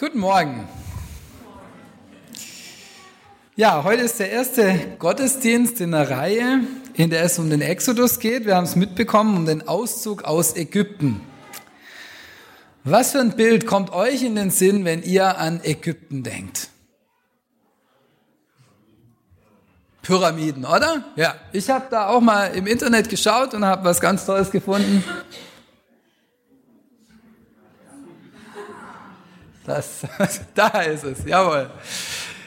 Guten Morgen. Ja, heute ist der erste Gottesdienst in der Reihe, in der es um den Exodus geht. Wir haben es mitbekommen, um den Auszug aus Ägypten. Was für ein Bild kommt euch in den Sinn, wenn ihr an Ägypten denkt? Pyramiden, oder? Ja, ich habe da auch mal im Internet geschaut und habe was ganz Tolles gefunden. Das, da ist es, jawohl.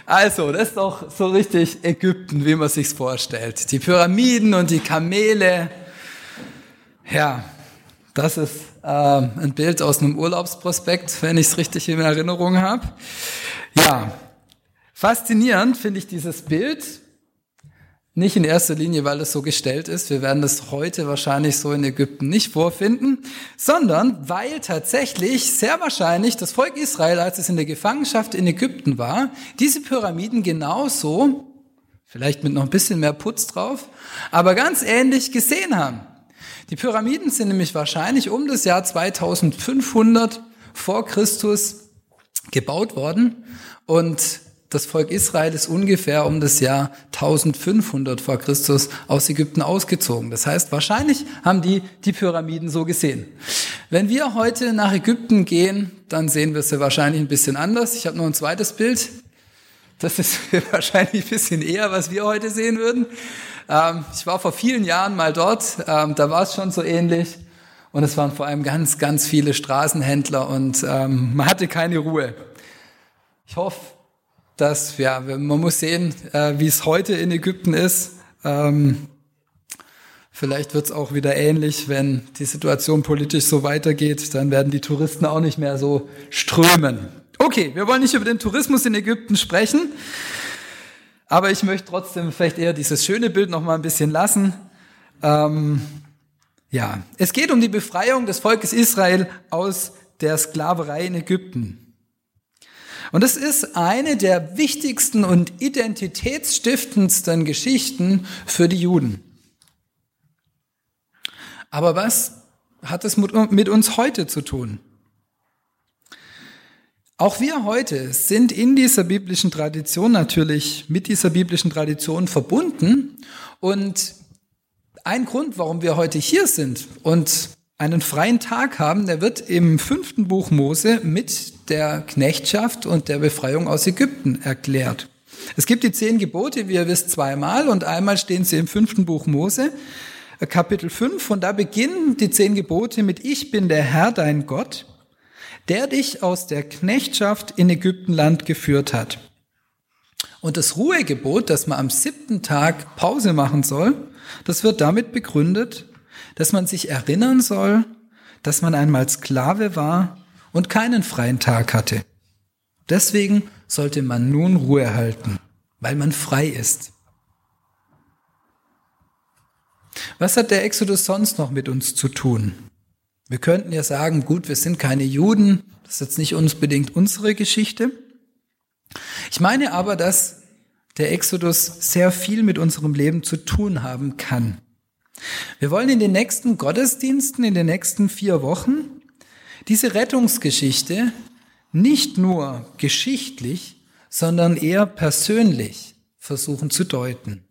Also, das ist doch so richtig Ägypten, wie man sich's vorstellt. Die Pyramiden und die Kamele. Ja, das ist äh, ein Bild aus einem Urlaubsprospekt, wenn ich es richtig in Erinnerung habe. Ja, faszinierend finde ich dieses Bild, nicht in erster Linie, weil es so gestellt ist. Wir werden das heute wahrscheinlich so in Ägypten nicht vorfinden, sondern weil tatsächlich sehr wahrscheinlich das Volk Israel, als es in der Gefangenschaft in Ägypten war, diese Pyramiden genauso, vielleicht mit noch ein bisschen mehr Putz drauf, aber ganz ähnlich gesehen haben. Die Pyramiden sind nämlich wahrscheinlich um das Jahr 2500 vor Christus gebaut worden und das Volk Israel ist ungefähr um das Jahr 1500 vor Christus aus Ägypten ausgezogen. Das heißt, wahrscheinlich haben die die Pyramiden so gesehen. Wenn wir heute nach Ägypten gehen, dann sehen wir sie wahrscheinlich ein bisschen anders. Ich habe noch ein zweites Bild. Das ist wahrscheinlich ein bisschen eher, was wir heute sehen würden. Ähm, ich war vor vielen Jahren mal dort. Ähm, da war es schon so ähnlich. Und es waren vor allem ganz, ganz viele Straßenhändler und ähm, man hatte keine Ruhe. Ich hoffe, dass, ja, man muss sehen, äh, wie es heute in Ägypten ist. Ähm, vielleicht wird es auch wieder ähnlich, wenn die Situation politisch so weitergeht, dann werden die Touristen auch nicht mehr so strömen. Okay, wir wollen nicht über den Tourismus in Ägypten sprechen, aber ich möchte trotzdem vielleicht eher dieses schöne Bild noch mal ein bisschen lassen. Ähm, ja, es geht um die Befreiung des Volkes Israel aus der Sklaverei in Ägypten. Und es ist eine der wichtigsten und identitätsstiftendsten Geschichten für die Juden. Aber was hat es mit uns heute zu tun? Auch wir heute sind in dieser biblischen Tradition natürlich mit dieser biblischen Tradition verbunden. Und ein Grund, warum wir heute hier sind und einen freien Tag haben, der wird im fünften Buch Mose mit der Knechtschaft und der Befreiung aus Ägypten erklärt. Es gibt die zehn Gebote, wie ihr wisst, zweimal und einmal stehen sie im fünften Buch Mose, äh, Kapitel 5, und da beginnen die zehn Gebote mit Ich bin der Herr, dein Gott, der dich aus der Knechtschaft in Ägyptenland geführt hat. Und das Ruhegebot, dass man am siebten Tag Pause machen soll, das wird damit begründet, dass man sich erinnern soll, dass man einmal Sklave war und keinen freien Tag hatte. Deswegen sollte man nun Ruhe halten, weil man frei ist. Was hat der Exodus sonst noch mit uns zu tun? Wir könnten ja sagen, gut, wir sind keine Juden, das ist jetzt nicht unbedingt unsere Geschichte. Ich meine aber, dass der Exodus sehr viel mit unserem Leben zu tun haben kann. Wir wollen in den nächsten Gottesdiensten, in den nächsten vier Wochen, diese Rettungsgeschichte nicht nur geschichtlich, sondern eher persönlich versuchen zu deuten.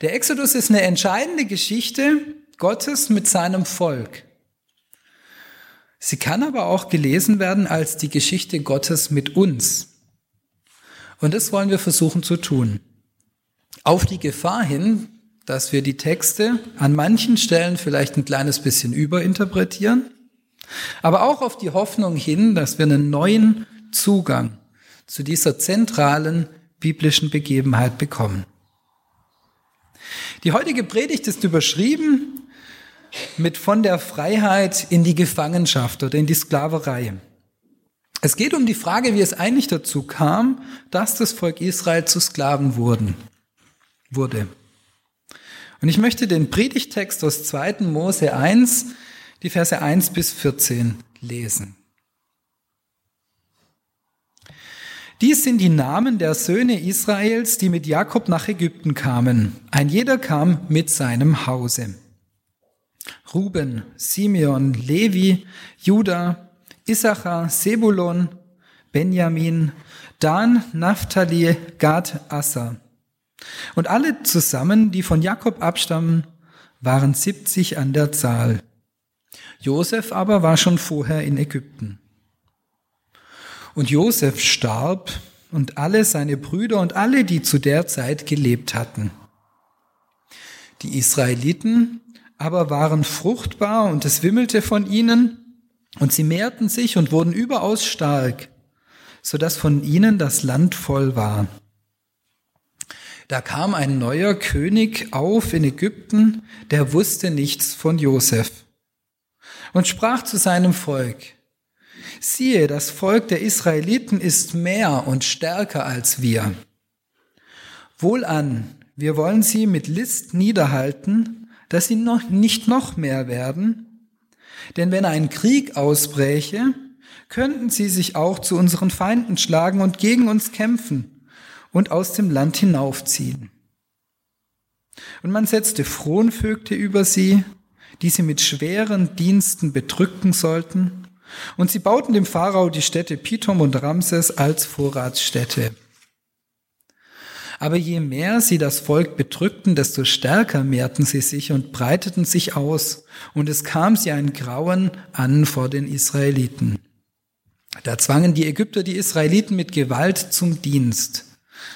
Der Exodus ist eine entscheidende Geschichte Gottes mit seinem Volk. Sie kann aber auch gelesen werden als die Geschichte Gottes mit uns. Und das wollen wir versuchen zu tun. Auf die Gefahr hin, dass wir die Texte an manchen Stellen vielleicht ein kleines bisschen überinterpretieren, aber auch auf die Hoffnung hin, dass wir einen neuen Zugang zu dieser zentralen biblischen Begebenheit bekommen. Die heutige Predigt ist überschrieben mit von der Freiheit in die Gefangenschaft oder in die Sklaverei. Es geht um die Frage, wie es eigentlich dazu kam, dass das Volk Israel zu Sklaven wurden, wurde. Und ich möchte den Predigtext aus 2. Mose 1, die Verse 1 bis 14 lesen. Dies sind die Namen der Söhne Israels, die mit Jakob nach Ägypten kamen. Ein jeder kam mit seinem Hause. Ruben, Simeon, Levi, Judah, Issachar, Sebulon, Benjamin, Dan, Naphtali, Gad, Assa. Und alle zusammen, die von Jakob abstammen, waren 70 an der Zahl. Josef aber war schon vorher in Ägypten. Und Josef starb und alle seine Brüder und alle, die zu der Zeit gelebt hatten. Die Israeliten aber waren fruchtbar und es wimmelte von ihnen und sie mehrten sich und wurden überaus stark, so dass von ihnen das Land voll war. Da kam ein neuer König auf in Ägypten, der wusste nichts von Josef und sprach zu seinem Volk, siehe, das Volk der Israeliten ist mehr und stärker als wir. Wohlan, wir wollen sie mit List niederhalten, dass sie noch nicht noch mehr werden. Denn wenn ein Krieg ausbräche, könnten sie sich auch zu unseren Feinden schlagen und gegen uns kämpfen und aus dem Land hinaufziehen. Und man setzte Fronvögte über sie, die sie mit schweren Diensten bedrücken sollten, und sie bauten dem Pharao die Städte Pithom und Ramses als Vorratsstätte. Aber je mehr sie das Volk bedrückten, desto stärker mehrten sie sich und breiteten sich aus, und es kam sie ein Grauen an vor den Israeliten. Da zwangen die Ägypter die Israeliten mit Gewalt zum Dienst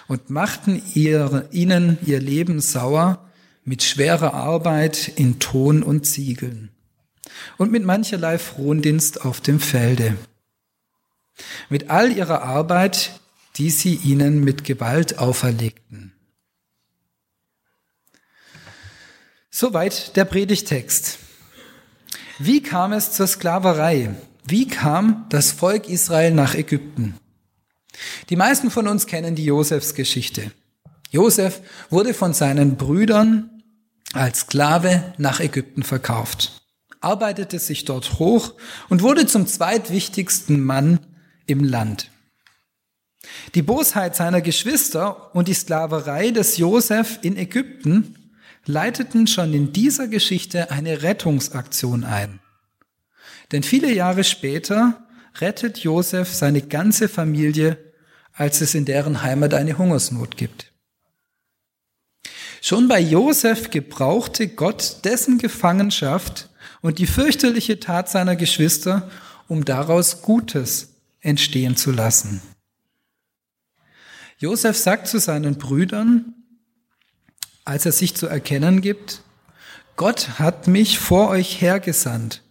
und machten ihr, ihnen ihr Leben sauer mit schwerer Arbeit in Ton und Ziegeln und mit mancherlei Frondienst auf dem Felde. Mit all ihrer Arbeit die sie ihnen mit Gewalt auferlegten. Soweit der Predigtext. Wie kam es zur Sklaverei? Wie kam das Volk Israel nach Ägypten? Die meisten von uns kennen die Josefs Geschichte. Josef wurde von seinen Brüdern als Sklave nach Ägypten verkauft, arbeitete sich dort hoch und wurde zum zweitwichtigsten Mann im Land. Die Bosheit seiner Geschwister und die Sklaverei des Josef in Ägypten leiteten schon in dieser Geschichte eine Rettungsaktion ein. Denn viele Jahre später rettet Josef seine ganze Familie, als es in deren Heimat eine Hungersnot gibt. Schon bei Josef gebrauchte Gott dessen Gefangenschaft und die fürchterliche Tat seiner Geschwister, um daraus Gutes entstehen zu lassen. Josef sagt zu seinen Brüdern, als er sich zu erkennen gibt, Gott hat mich vor euch hergesandt,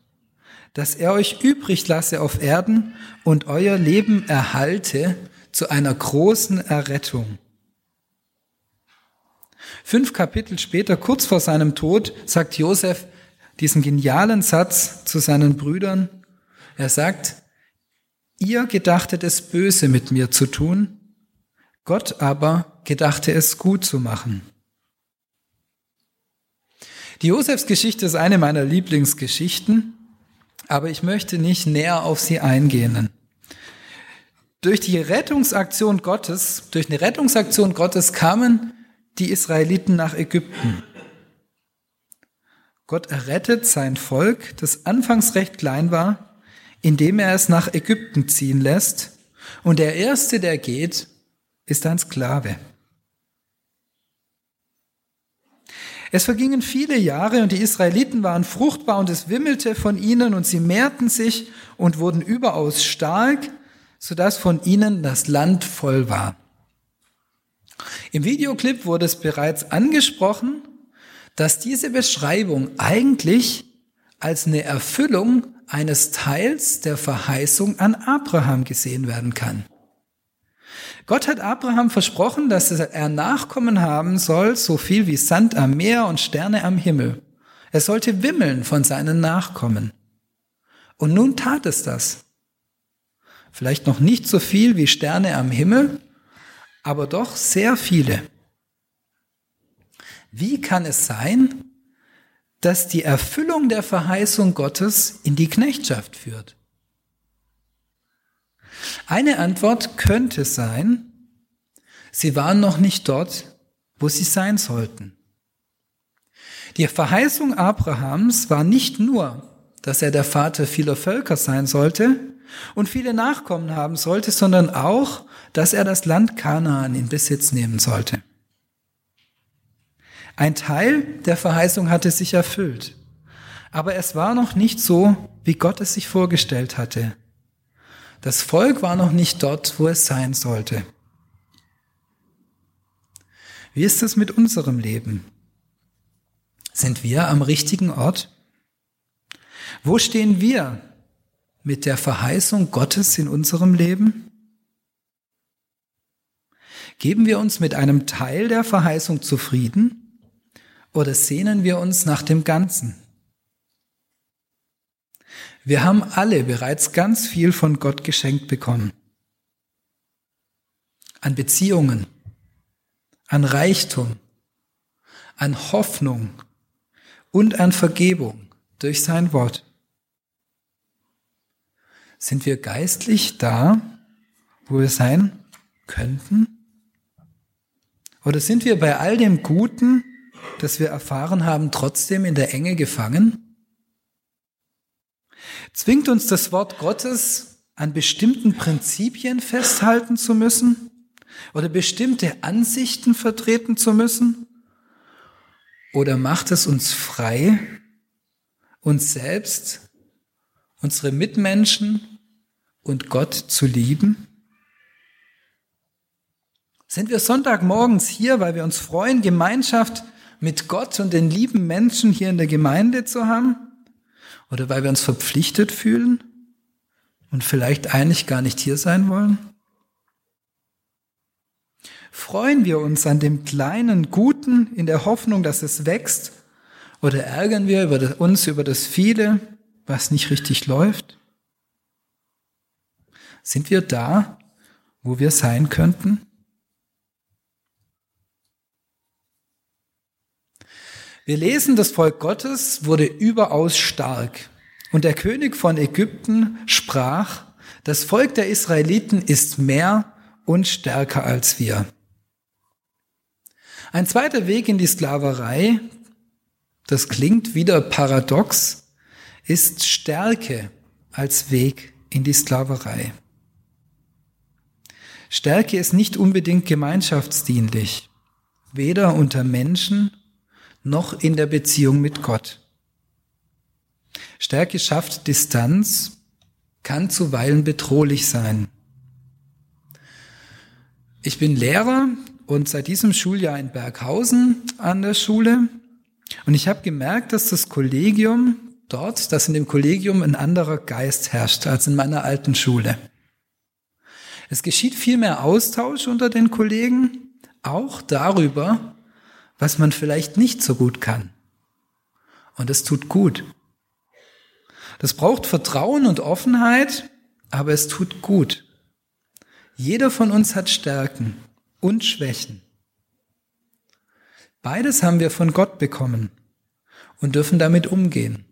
dass er euch übrig lasse auf Erden und euer Leben erhalte zu einer großen Errettung. Fünf Kapitel später, kurz vor seinem Tod, sagt Josef diesen genialen Satz zu seinen Brüdern. Er sagt, ihr gedachtet es böse mit mir zu tun, Gott aber gedachte es gut zu machen. Die Josefsgeschichte ist eine meiner Lieblingsgeschichten, aber ich möchte nicht näher auf sie eingehen. Durch die Rettungsaktion Gottes, durch eine Rettungsaktion Gottes kamen die Israeliten nach Ägypten. Gott errettet sein Volk, das anfangs recht klein war, indem er es nach Ägypten ziehen lässt. Und der Erste, der geht, ist ein Sklave. Es vergingen viele Jahre und die Israeliten waren fruchtbar und es wimmelte von ihnen und sie mehrten sich und wurden überaus stark, sodass von ihnen das Land voll war. Im Videoclip wurde es bereits angesprochen, dass diese Beschreibung eigentlich als eine Erfüllung eines Teils der Verheißung an Abraham gesehen werden kann. Gott hat Abraham versprochen, dass er Nachkommen haben soll, so viel wie Sand am Meer und Sterne am Himmel. Er sollte wimmeln von seinen Nachkommen. Und nun tat es das. Vielleicht noch nicht so viel wie Sterne am Himmel, aber doch sehr viele. Wie kann es sein, dass die Erfüllung der Verheißung Gottes in die Knechtschaft führt? Eine Antwort könnte sein, sie waren noch nicht dort, wo sie sein sollten. Die Verheißung Abrahams war nicht nur, dass er der Vater vieler Völker sein sollte, und viele Nachkommen haben sollte, sondern auch, dass er das Land Kanaan in Besitz nehmen sollte. Ein Teil der Verheißung hatte sich erfüllt, aber es war noch nicht so, wie Gott es sich vorgestellt hatte. Das Volk war noch nicht dort, wo es sein sollte. Wie ist es mit unserem Leben? Sind wir am richtigen Ort? Wo stehen wir mit der Verheißung Gottes in unserem Leben? Geben wir uns mit einem Teil der Verheißung zufrieden oder sehnen wir uns nach dem Ganzen? Wir haben alle bereits ganz viel von Gott geschenkt bekommen. An Beziehungen, an Reichtum, an Hoffnung und an Vergebung durch sein Wort. Sind wir geistlich da, wo wir sein könnten? Oder sind wir bei all dem Guten, das wir erfahren haben, trotzdem in der Enge gefangen? Zwingt uns das Wort Gottes an bestimmten Prinzipien festhalten zu müssen oder bestimmte Ansichten vertreten zu müssen? Oder macht es uns frei, uns selbst unsere Mitmenschen und Gott zu lieben? Sind wir Sonntagmorgens hier, weil wir uns freuen, Gemeinschaft mit Gott und den lieben Menschen hier in der Gemeinde zu haben? Oder weil wir uns verpflichtet fühlen und vielleicht eigentlich gar nicht hier sein wollen? Freuen wir uns an dem kleinen Guten in der Hoffnung, dass es wächst? Oder ärgern wir uns über das viele, was nicht richtig läuft? Sind wir da, wo wir sein könnten? Wir lesen, das Volk Gottes wurde überaus stark. Und der König von Ägypten sprach, das Volk der Israeliten ist mehr und stärker als wir. Ein zweiter Weg in die Sklaverei, das klingt wieder paradox, ist Stärke als Weg in die Sklaverei. Stärke ist nicht unbedingt gemeinschaftsdienlich, weder unter Menschen noch in der Beziehung mit Gott. Stärke schafft Distanz, kann zuweilen bedrohlich sein. Ich bin Lehrer und seit diesem Schuljahr in Berghausen an der Schule und ich habe gemerkt, dass das Kollegium dort, dass in dem Kollegium ein anderer Geist herrscht als in meiner alten Schule. Es geschieht viel mehr Austausch unter den Kollegen, auch darüber, was man vielleicht nicht so gut kann. Und es tut gut. Das braucht Vertrauen und Offenheit, aber es tut gut. Jeder von uns hat Stärken und Schwächen. Beides haben wir von Gott bekommen und dürfen damit umgehen.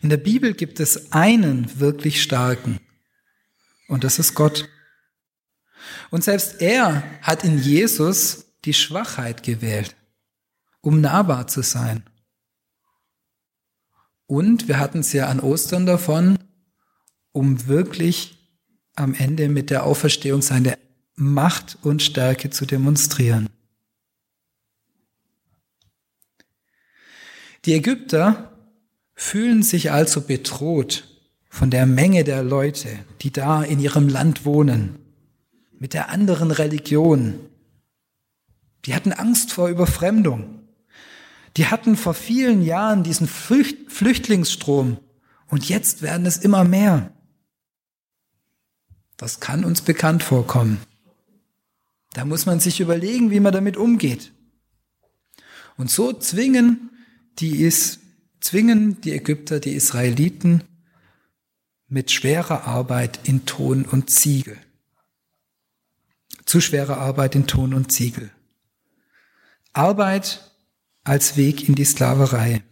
In der Bibel gibt es einen wirklich starken und das ist Gott. Und selbst er hat in Jesus die Schwachheit gewählt, um nahbar zu sein. Und wir hatten es ja an Ostern davon, um wirklich am Ende mit der Auferstehung seine Macht und Stärke zu demonstrieren. Die Ägypter fühlen sich also bedroht von der Menge der Leute, die da in ihrem Land wohnen, mit der anderen Religion. Die hatten Angst vor Überfremdung. Die hatten vor vielen Jahren diesen Flüchtlingsstrom und jetzt werden es immer mehr. Das kann uns bekannt vorkommen. Da muss man sich überlegen, wie man damit umgeht. Und so zwingen die es zwingen die Ägypter die Israeliten mit schwerer Arbeit in Ton und Ziegel. Zu schwerer Arbeit in Ton und Ziegel. Arbeit als Weg in die Sklaverei.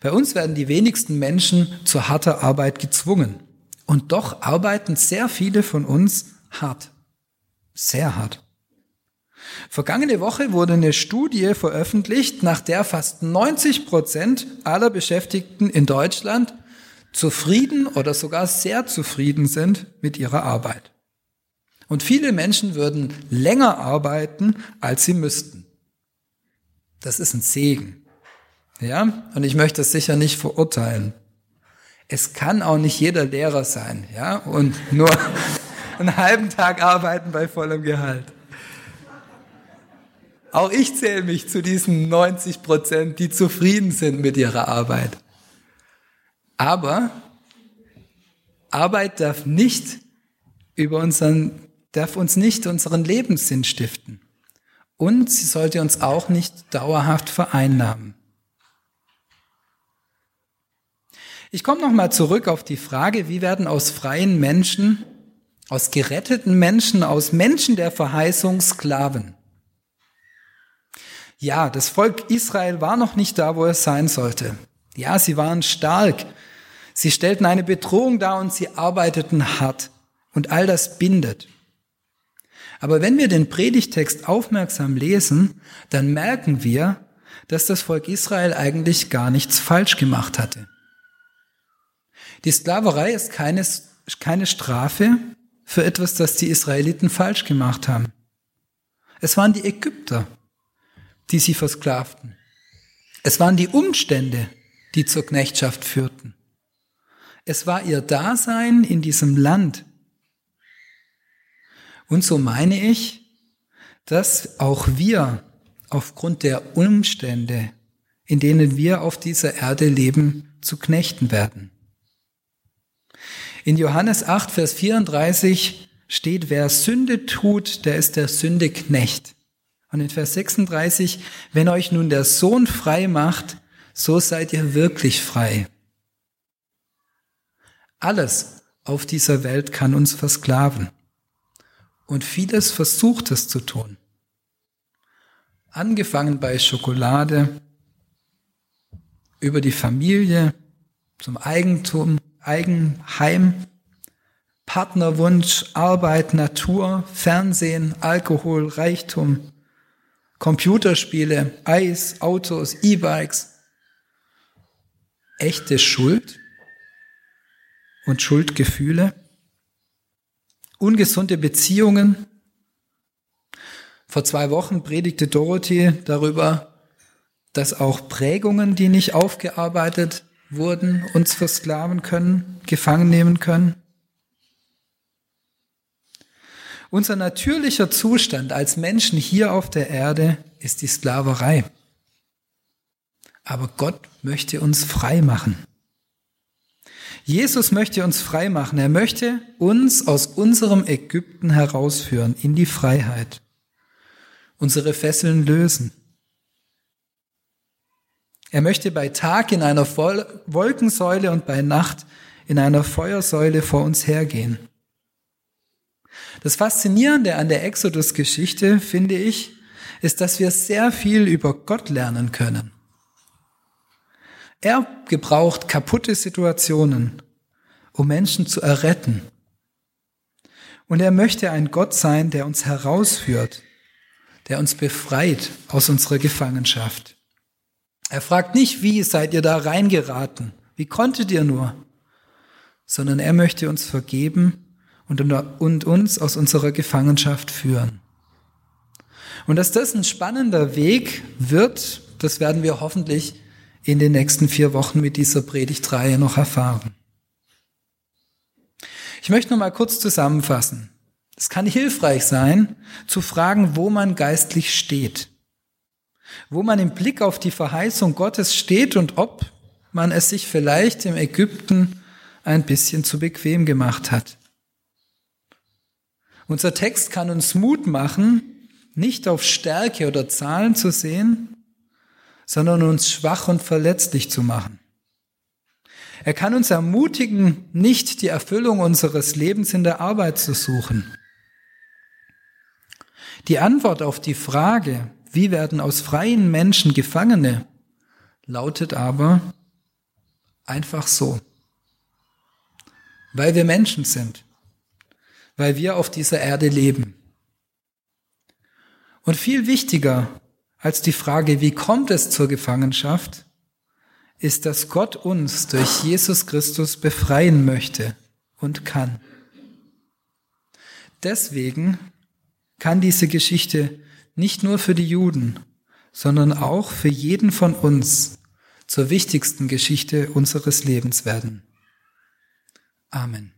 Bei uns werden die wenigsten Menschen zu harter Arbeit gezwungen. Und doch arbeiten sehr viele von uns hart. Sehr hart. Vergangene Woche wurde eine Studie veröffentlicht, nach der fast 90 Prozent aller Beschäftigten in Deutschland zufrieden oder sogar sehr zufrieden sind mit ihrer Arbeit. Und viele Menschen würden länger arbeiten, als sie müssten. Das ist ein Segen. Ja, und ich möchte es sicher nicht verurteilen. Es kann auch nicht jeder Lehrer sein, ja, und nur einen halben Tag arbeiten bei vollem Gehalt. Auch ich zähle mich zu diesen 90 Prozent, die zufrieden sind mit ihrer Arbeit. Aber Arbeit darf nicht über unseren, darf uns nicht unseren Lebenssinn stiften. Und sie sollte uns auch nicht dauerhaft vereinnahmen. Ich komme nochmal zurück auf die Frage, wie werden aus freien Menschen, aus geretteten Menschen, aus Menschen der Verheißung Sklaven? Ja, das Volk Israel war noch nicht da, wo es sein sollte. Ja, sie waren stark. Sie stellten eine Bedrohung dar und sie arbeiteten hart. Und all das bindet. Aber wenn wir den Predigtext aufmerksam lesen, dann merken wir, dass das Volk Israel eigentlich gar nichts falsch gemacht hatte. Die Sklaverei ist keine, keine Strafe für etwas, das die Israeliten falsch gemacht haben. Es waren die Ägypter, die sie versklavten. Es waren die Umstände, die zur Knechtschaft führten. Es war ihr Dasein in diesem Land. Und so meine ich, dass auch wir aufgrund der Umstände, in denen wir auf dieser Erde leben, zu Knechten werden. In Johannes 8, Vers 34 steht, wer Sünde tut, der ist der Sünde Knecht. Und in Vers 36, wenn euch nun der Sohn frei macht, so seid ihr wirklich frei. Alles auf dieser Welt kann uns versklaven. Und vieles versucht es zu tun. Angefangen bei Schokolade, über die Familie, zum Eigentum, Eigenheim, Partnerwunsch, Arbeit, Natur, Fernsehen, Alkohol, Reichtum, Computerspiele, Eis, Autos, E-Bikes. Echte Schuld und Schuldgefühle, ungesunde Beziehungen. Vor zwei Wochen predigte Dorothy darüber, dass auch Prägungen, die nicht aufgearbeitet wurden, uns versklaven können, gefangen nehmen können. Unser natürlicher Zustand als Menschen hier auf der Erde ist die Sklaverei. Aber Gott möchte uns frei machen. Jesus möchte uns frei machen. Er möchte uns aus unserem Ägypten herausführen in die Freiheit. Unsere Fesseln lösen. Er möchte bei Tag in einer Wolkensäule und bei Nacht in einer Feuersäule vor uns hergehen. Das Faszinierende an der Exodus-Geschichte, finde ich, ist, dass wir sehr viel über Gott lernen können. Er gebraucht kaputte Situationen, um Menschen zu erretten. Und er möchte ein Gott sein, der uns herausführt, der uns befreit aus unserer Gefangenschaft. Er fragt nicht, wie seid ihr da reingeraten? Wie konntet ihr nur? Sondern er möchte uns vergeben und, uns aus unserer Gefangenschaft führen. Und dass das ein spannender Weg wird, das werden wir hoffentlich in den nächsten vier Wochen mit dieser Predigtreihe noch erfahren. Ich möchte noch mal kurz zusammenfassen. Es kann hilfreich sein, zu fragen, wo man geistlich steht, wo man im Blick auf die Verheißung Gottes steht und ob man es sich vielleicht im Ägypten ein bisschen zu bequem gemacht hat. Unser Text kann uns Mut machen, nicht auf Stärke oder Zahlen zu sehen, sondern uns schwach und verletzlich zu machen. Er kann uns ermutigen, nicht die Erfüllung unseres Lebens in der Arbeit zu suchen. Die Antwort auf die Frage, wie werden aus freien Menschen Gefangene, lautet aber einfach so. Weil wir Menschen sind weil wir auf dieser Erde leben. Und viel wichtiger als die Frage, wie kommt es zur Gefangenschaft, ist, dass Gott uns durch Jesus Christus befreien möchte und kann. Deswegen kann diese Geschichte nicht nur für die Juden, sondern auch für jeden von uns zur wichtigsten Geschichte unseres Lebens werden. Amen.